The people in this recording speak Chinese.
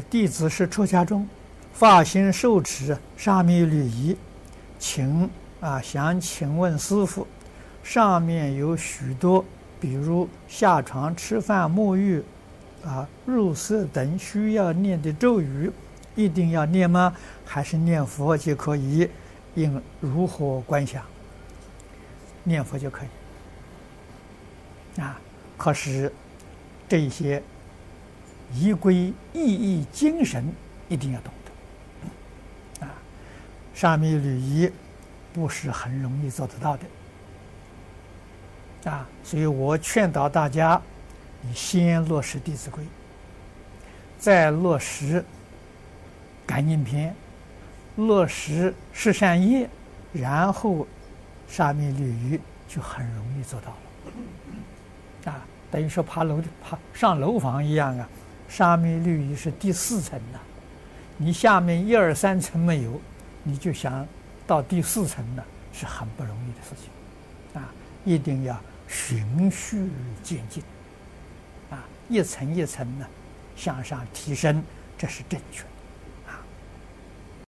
弟子是出家众，发心受持沙弥律仪，请啊想请问师父，上面有许多，比如下床、吃饭、沐浴、啊入色等需要念的咒语，一定要念吗？还是念佛就可以？应如何观想？念佛就可以。啊，可是这些。仪规意义精神一定要懂得，啊，沙弥礼仪不是很容易做得到的，啊，所以我劝导大家，你先落实《弟子规》，再落实《感应篇》，落实十善业，然后沙弥律仪就很容易做到了，啊，等于说爬楼爬上楼房一样啊。沙弥律仪是第四层的，你下面一二三层没有，你就想到第四层的，是很不容易的事情，啊，一定要循序渐进，啊，一层一层呢向上提升，这是正确。